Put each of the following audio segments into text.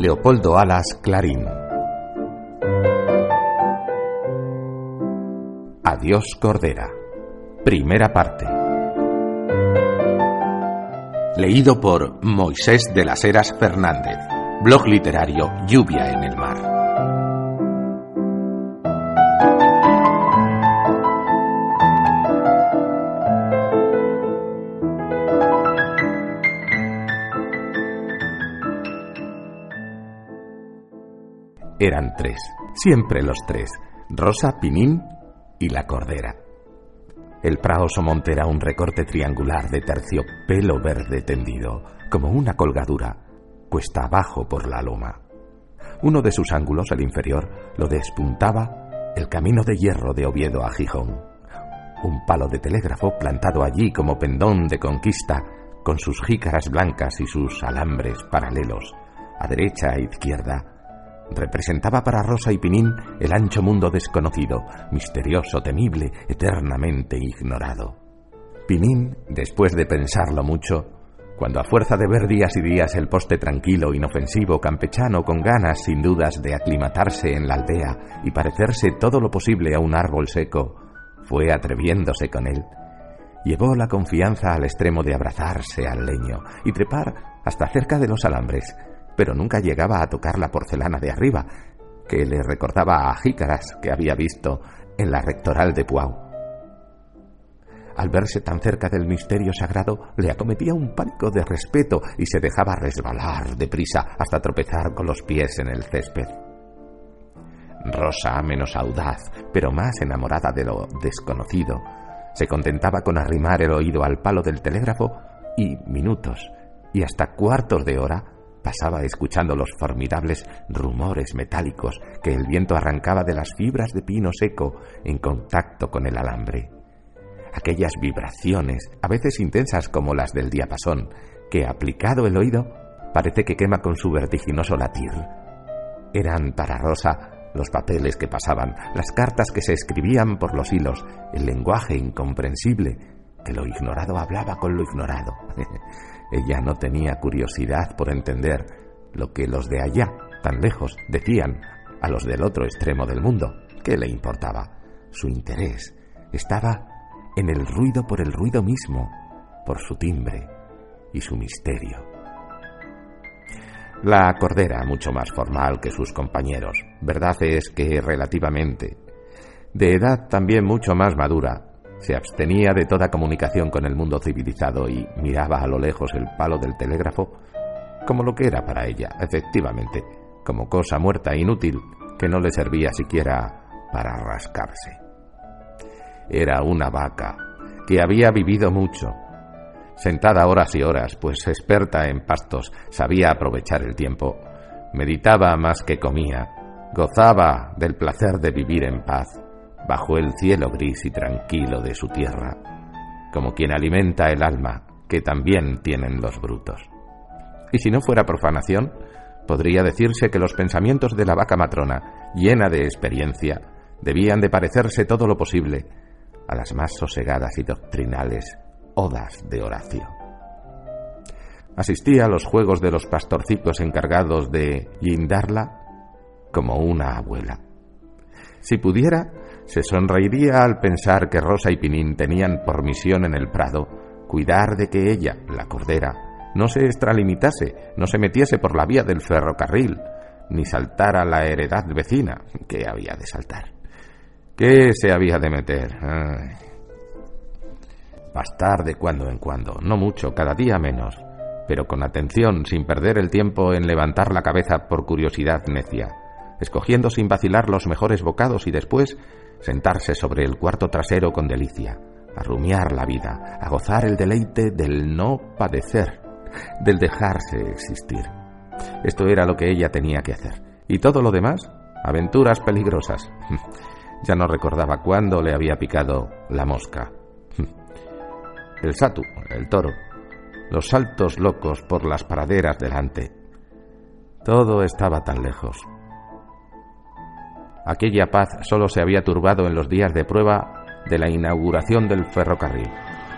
Leopoldo Alas Clarín. Adiós Cordera. Primera parte. Leído por Moisés de las Heras Fernández. Blog literario Lluvia en el Mar. Eran tres, siempre los tres, Rosa, Pinín y la Cordera. El prado somonte era un recorte triangular de terciopelo verde tendido, como una colgadura, cuesta abajo por la loma. Uno de sus ángulos, el inferior, lo despuntaba el camino de hierro de Oviedo a Gijón. Un palo de telégrafo plantado allí como pendón de conquista, con sus jícaras blancas y sus alambres paralelos, a derecha e izquierda, representaba para Rosa y Pinín el ancho mundo desconocido, misterioso, temible, eternamente ignorado. Pinín, después de pensarlo mucho, cuando a fuerza de ver días y días el poste tranquilo, inofensivo, campechano, con ganas sin dudas de aclimatarse en la aldea y parecerse todo lo posible a un árbol seco, fue atreviéndose con él. Llevó la confianza al extremo de abrazarse al leño y trepar hasta cerca de los alambres, pero nunca llegaba a tocar la porcelana de arriba, que le recordaba a jícaras que había visto en la rectoral de Puau. Al verse tan cerca del misterio sagrado, le acometía un pánico de respeto y se dejaba resbalar deprisa hasta tropezar con los pies en el césped. Rosa, menos audaz, pero más enamorada de lo desconocido, se contentaba con arrimar el oído al palo del telégrafo y minutos y hasta cuartos de hora Pasaba escuchando los formidables rumores metálicos que el viento arrancaba de las fibras de pino seco en contacto con el alambre. Aquellas vibraciones, a veces intensas como las del diapasón, que aplicado el oído parece que quema con su vertiginoso latir. Eran para Rosa los papeles que pasaban, las cartas que se escribían por los hilos, el lenguaje incomprensible, que lo ignorado hablaba con lo ignorado. Ella no tenía curiosidad por entender lo que los de allá, tan lejos, decían a los del otro extremo del mundo. ¿Qué le importaba? Su interés estaba en el ruido por el ruido mismo, por su timbre y su misterio. La cordera, mucho más formal que sus compañeros, verdad es que relativamente, de edad también mucho más madura, se abstenía de toda comunicación con el mundo civilizado y miraba a lo lejos el palo del telégrafo como lo que era para ella, efectivamente, como cosa muerta e inútil que no le servía siquiera para rascarse. Era una vaca que había vivido mucho, sentada horas y horas, pues experta en pastos, sabía aprovechar el tiempo, meditaba más que comía, gozaba del placer de vivir en paz bajo el cielo gris y tranquilo de su tierra, como quien alimenta el alma que también tienen los brutos. Y si no fuera profanación, podría decirse que los pensamientos de la vaca matrona, llena de experiencia, debían de parecerse todo lo posible a las más sosegadas y doctrinales odas de Horacio. Asistía a los juegos de los pastorcicos encargados de guindarla como una abuela. Si pudiera, se sonreiría al pensar que Rosa y Pinín tenían por misión en el prado cuidar de que ella, la cordera, no se extralimitase, no se metiese por la vía del ferrocarril, ni saltara la heredad vecina, que había de saltar. ¿Qué se había de meter? Pastar de cuando en cuando, no mucho, cada día menos, pero con atención, sin perder el tiempo en levantar la cabeza por curiosidad necia, escogiendo sin vacilar los mejores bocados y después sentarse sobre el cuarto trasero con delicia, a rumiar la vida, a gozar el deleite del no padecer, del dejarse existir. Esto era lo que ella tenía que hacer. Y todo lo demás, aventuras peligrosas. Ya no recordaba cuándo le había picado la mosca. El satu, el toro, los saltos locos por las praderas delante. Todo estaba tan lejos. Aquella paz solo se había turbado en los días de prueba de la inauguración del ferrocarril.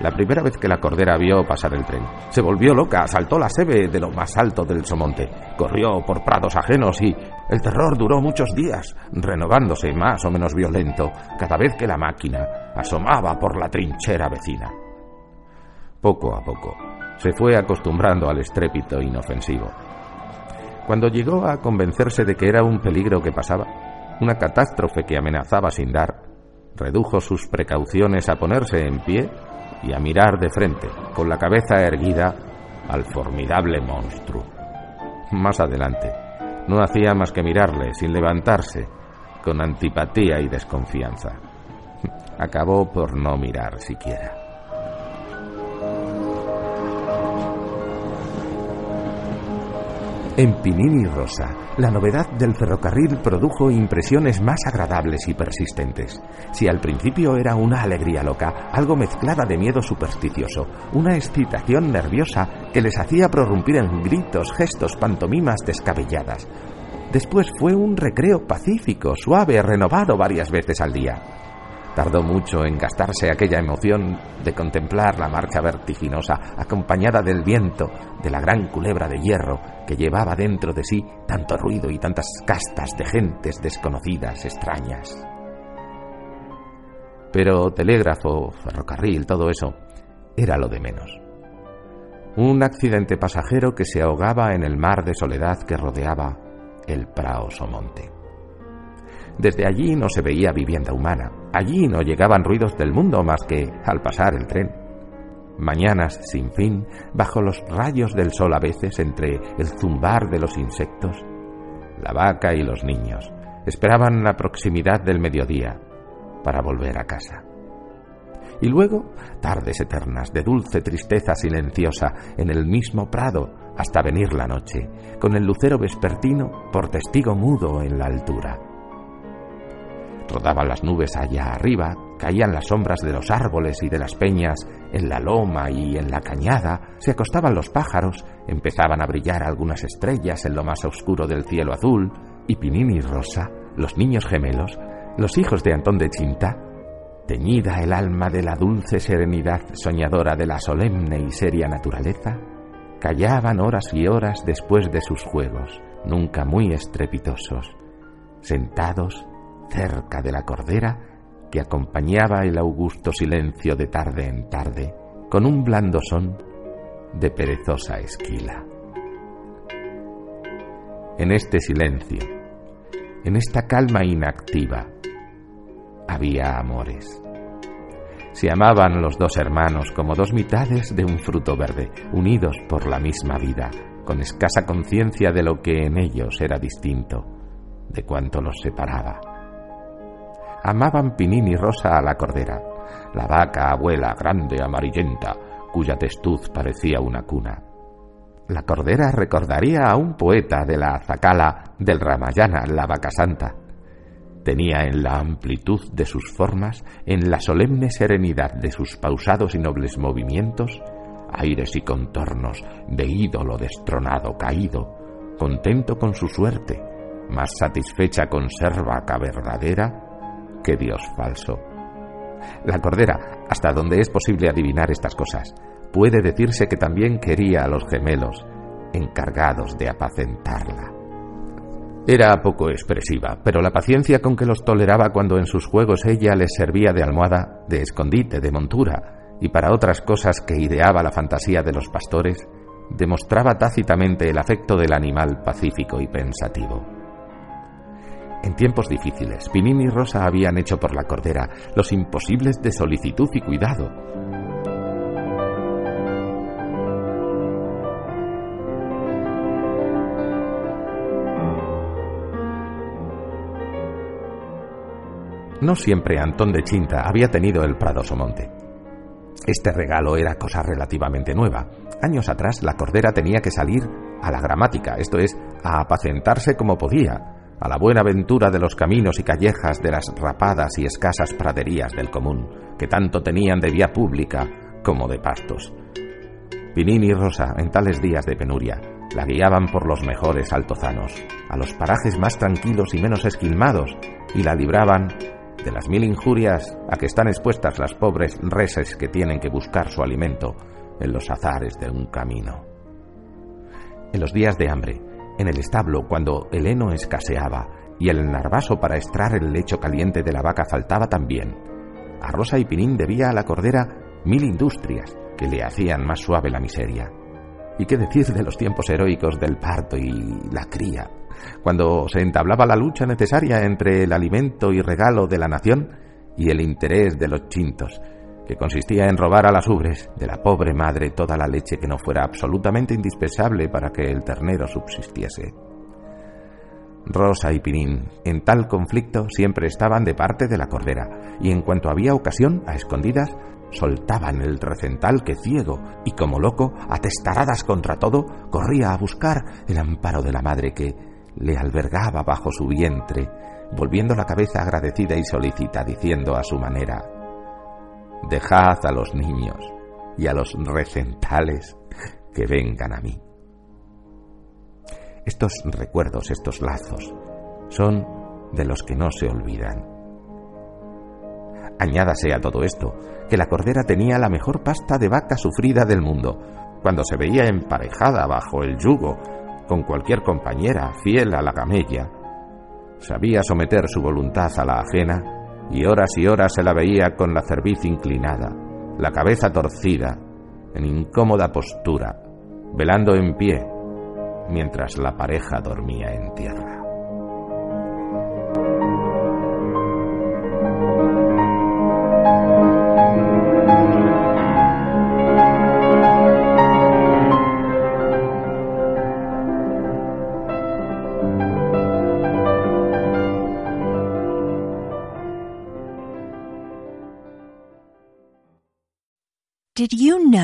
La primera vez que la cordera vio pasar el tren. Se volvió loca, saltó la sebe de lo más alto del Somonte, corrió por prados ajenos y el terror duró muchos días, renovándose más o menos violento cada vez que la máquina asomaba por la trinchera vecina. Poco a poco se fue acostumbrando al estrépito inofensivo. Cuando llegó a convencerse de que era un peligro que pasaba, una catástrofe que amenazaba sin dar, redujo sus precauciones a ponerse en pie y a mirar de frente, con la cabeza erguida, al formidable monstruo. Más adelante, no hacía más que mirarle sin levantarse, con antipatía y desconfianza. Acabó por no mirar siquiera. En Pinini Rosa, la novedad del ferrocarril produjo impresiones más agradables y persistentes. Si al principio era una alegría loca, algo mezclada de miedo supersticioso, una excitación nerviosa que les hacía prorrumpir en gritos, gestos, pantomimas descabelladas. Después fue un recreo pacífico, suave, renovado varias veces al día. Tardó mucho en gastarse aquella emoción de contemplar la marcha vertiginosa, acompañada del viento de la gran culebra de hierro que llevaba dentro de sí tanto ruido y tantas castas de gentes desconocidas, extrañas. Pero telégrafo, ferrocarril, todo eso, era lo de menos. Un accidente pasajero que se ahogaba en el mar de soledad que rodeaba el Prao Somonte. Desde allí no se veía vivienda humana. Allí no llegaban ruidos del mundo más que al pasar el tren. Mañanas sin fin, bajo los rayos del sol a veces, entre el zumbar de los insectos, la vaca y los niños esperaban la proximidad del mediodía para volver a casa. Y luego, tardes eternas de dulce tristeza silenciosa en el mismo prado hasta venir la noche, con el lucero vespertino por testigo mudo en la altura. Rodaban las nubes allá arriba, caían las sombras de los árboles y de las peñas en la loma y en la cañada, se acostaban los pájaros, empezaban a brillar algunas estrellas en lo más oscuro del cielo azul, y Pinini y Rosa, los niños gemelos, los hijos de Antón de Chinta, teñida el alma de la dulce serenidad soñadora de la solemne y seria naturaleza, callaban horas y horas después de sus juegos, nunca muy estrepitosos, sentados cerca de la cordera que acompañaba el augusto silencio de tarde en tarde con un blando son de perezosa esquila. En este silencio, en esta calma inactiva, había amores. Se amaban los dos hermanos como dos mitades de un fruto verde, unidos por la misma vida, con escasa conciencia de lo que en ellos era distinto, de cuanto los separaba amaban Pinín y Rosa a la cordera, la vaca abuela grande amarillenta, cuya testuz parecía una cuna. La cordera recordaría a un poeta de la Azacala del Ramayana, la vaca santa. Tenía en la amplitud de sus formas, en la solemne serenidad de sus pausados y nobles movimientos, aires y contornos de ídolo destronado caído, contento con su suerte, más satisfecha conserva que verdadera, que Dios falso. La cordera, hasta donde es posible adivinar estas cosas, puede decirse que también quería a los gemelos, encargados de apacentarla. Era poco expresiva, pero la paciencia con que los toleraba cuando en sus juegos ella les servía de almohada, de escondite, de montura, y para otras cosas que ideaba la fantasía de los pastores, demostraba tácitamente el afecto del animal pacífico y pensativo. En tiempos difíciles, Pinín y Rosa habían hecho por la cordera los imposibles de solicitud y cuidado. No siempre Antón de Chinta había tenido el Prado Somonte. Este regalo era cosa relativamente nueva. Años atrás la cordera tenía que salir a la gramática, esto es, a apacentarse como podía, a la buena ventura de los caminos y callejas de las rapadas y escasas praderías del común, que tanto tenían de vía pública como de pastos. Pinín y Rosa, en tales días de penuria, la guiaban por los mejores altozanos, a los parajes más tranquilos y menos esquilmados, y la libraban de las mil injurias a que están expuestas las pobres reses que tienen que buscar su alimento en los azares de un camino. En los días de hambre, en el establo, cuando el heno escaseaba y el narvaso para extraer el lecho caliente de la vaca faltaba también, a Rosa y Pinín debía a la cordera mil industrias que le hacían más suave la miseria. ¿Y qué decir de los tiempos heroicos del parto y la cría? Cuando se entablaba la lucha necesaria entre el alimento y regalo de la nación y el interés de los chintos, que consistía en robar a las ubres de la pobre madre toda la leche que no fuera absolutamente indispensable para que el ternero subsistiese. Rosa y Pinín, en tal conflicto, siempre estaban de parte de la cordera, y en cuanto había ocasión, a escondidas, soltaban el recental que ciego y como loco, atestaradas contra todo, corría a buscar el amparo de la madre que le albergaba bajo su vientre, volviendo la cabeza agradecida y solícita, diciendo a su manera, Dejad a los niños y a los recentales que vengan a mí. Estos recuerdos, estos lazos, son de los que no se olvidan Añádase a todo esto, que la cordera tenía la mejor pasta de vaca sufrida del mundo, cuando se veía emparejada bajo el yugo con cualquier compañera fiel a la gamella. Sabía someter su voluntad a la ajena y horas y horas se la veía con la cerviz inclinada, la cabeza torcida, en incómoda postura, velando en pie, mientras la pareja dormía en tierra.